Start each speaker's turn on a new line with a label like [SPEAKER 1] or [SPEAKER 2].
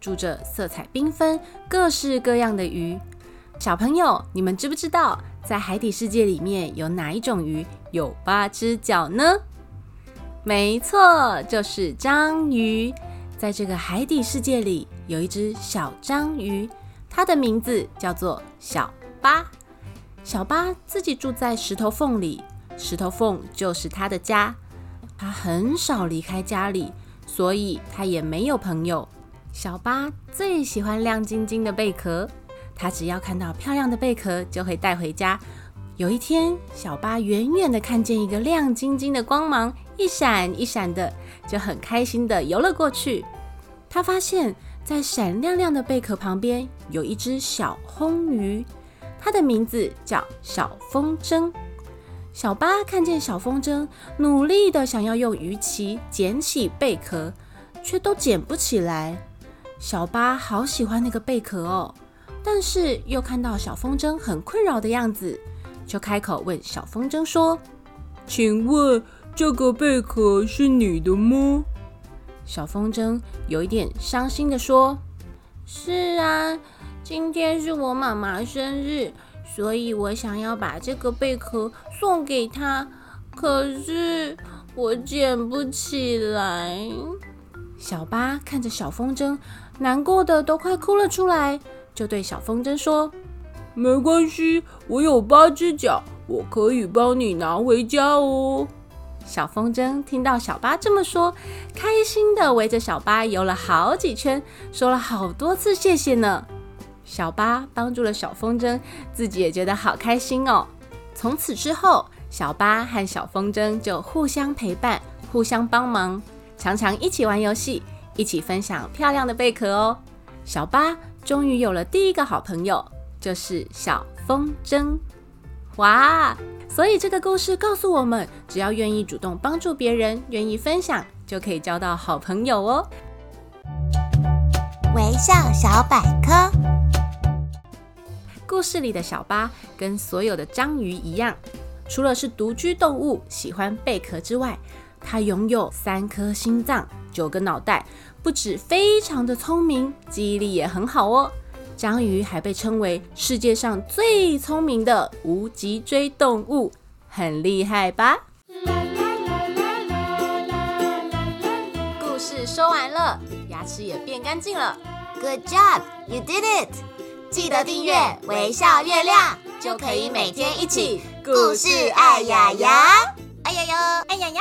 [SPEAKER 1] 住着色彩缤纷、各式各样的鱼。小朋友，你们知不知道，在海底世界里面有哪一种鱼有八只脚呢？没错，就是章鱼。在这个海底世界里，有一只小章鱼，它的名字叫做小巴。小巴自己住在石头缝里，石头缝就是它的家。它很少离开家里。所以它也没有朋友。小巴最喜欢亮晶晶的贝壳，它只要看到漂亮的贝壳就会带回家。有一天，小巴远远的看见一个亮晶晶的光芒，一闪一闪的，就很开心的游了过去。他发现，在闪亮亮的贝壳旁边有一只小红鱼，它的名字叫小风筝。小巴看见小风筝努力的想要用鱼鳍捡起贝壳，却都捡不起来。小巴好喜欢那个贝壳哦，但是又看到小风筝很困扰的样子，就开口问小风筝说：“
[SPEAKER 2] 请问这个贝壳是你的吗？”
[SPEAKER 1] 小风筝有一点伤心的说：“是啊，今天是我妈妈生日。”所以我想要把这个贝壳送给她，可是我捡不起来。小巴看着小风筝，难过的都快哭了出来，就对小风筝说：“
[SPEAKER 2] 没关系，我有八只脚，我可以帮你拿回家哦。”
[SPEAKER 1] 小风筝听到小巴这么说，开心的围着小巴游了好几圈，说了好多次谢谢呢。小巴帮助了小风筝，自己也觉得好开心哦。从此之后，小巴和小风筝就互相陪伴，互相帮忙，常常一起玩游戏，一起分享漂亮的贝壳哦。小巴终于有了第一个好朋友，就是小风筝。哇！所以这个故事告诉我们，只要愿意主动帮助别人，愿意分享，就可以交到好朋友哦。
[SPEAKER 3] 微笑小百科。
[SPEAKER 1] 故事里的小巴跟所有的章鱼一样，除了是独居动物，喜欢贝壳之外，它拥有三颗心脏、九个脑袋，不止非常的聪明，记忆力也很好哦。章鱼还被称为世界上最聪明的无脊椎动物，很厉害吧？故事说完了，牙齿也变干净了。
[SPEAKER 3] Good job, you did it! 记得订阅微笑月亮，就可以每天一起故事爱牙牙，爱牙牙，爱呀呀。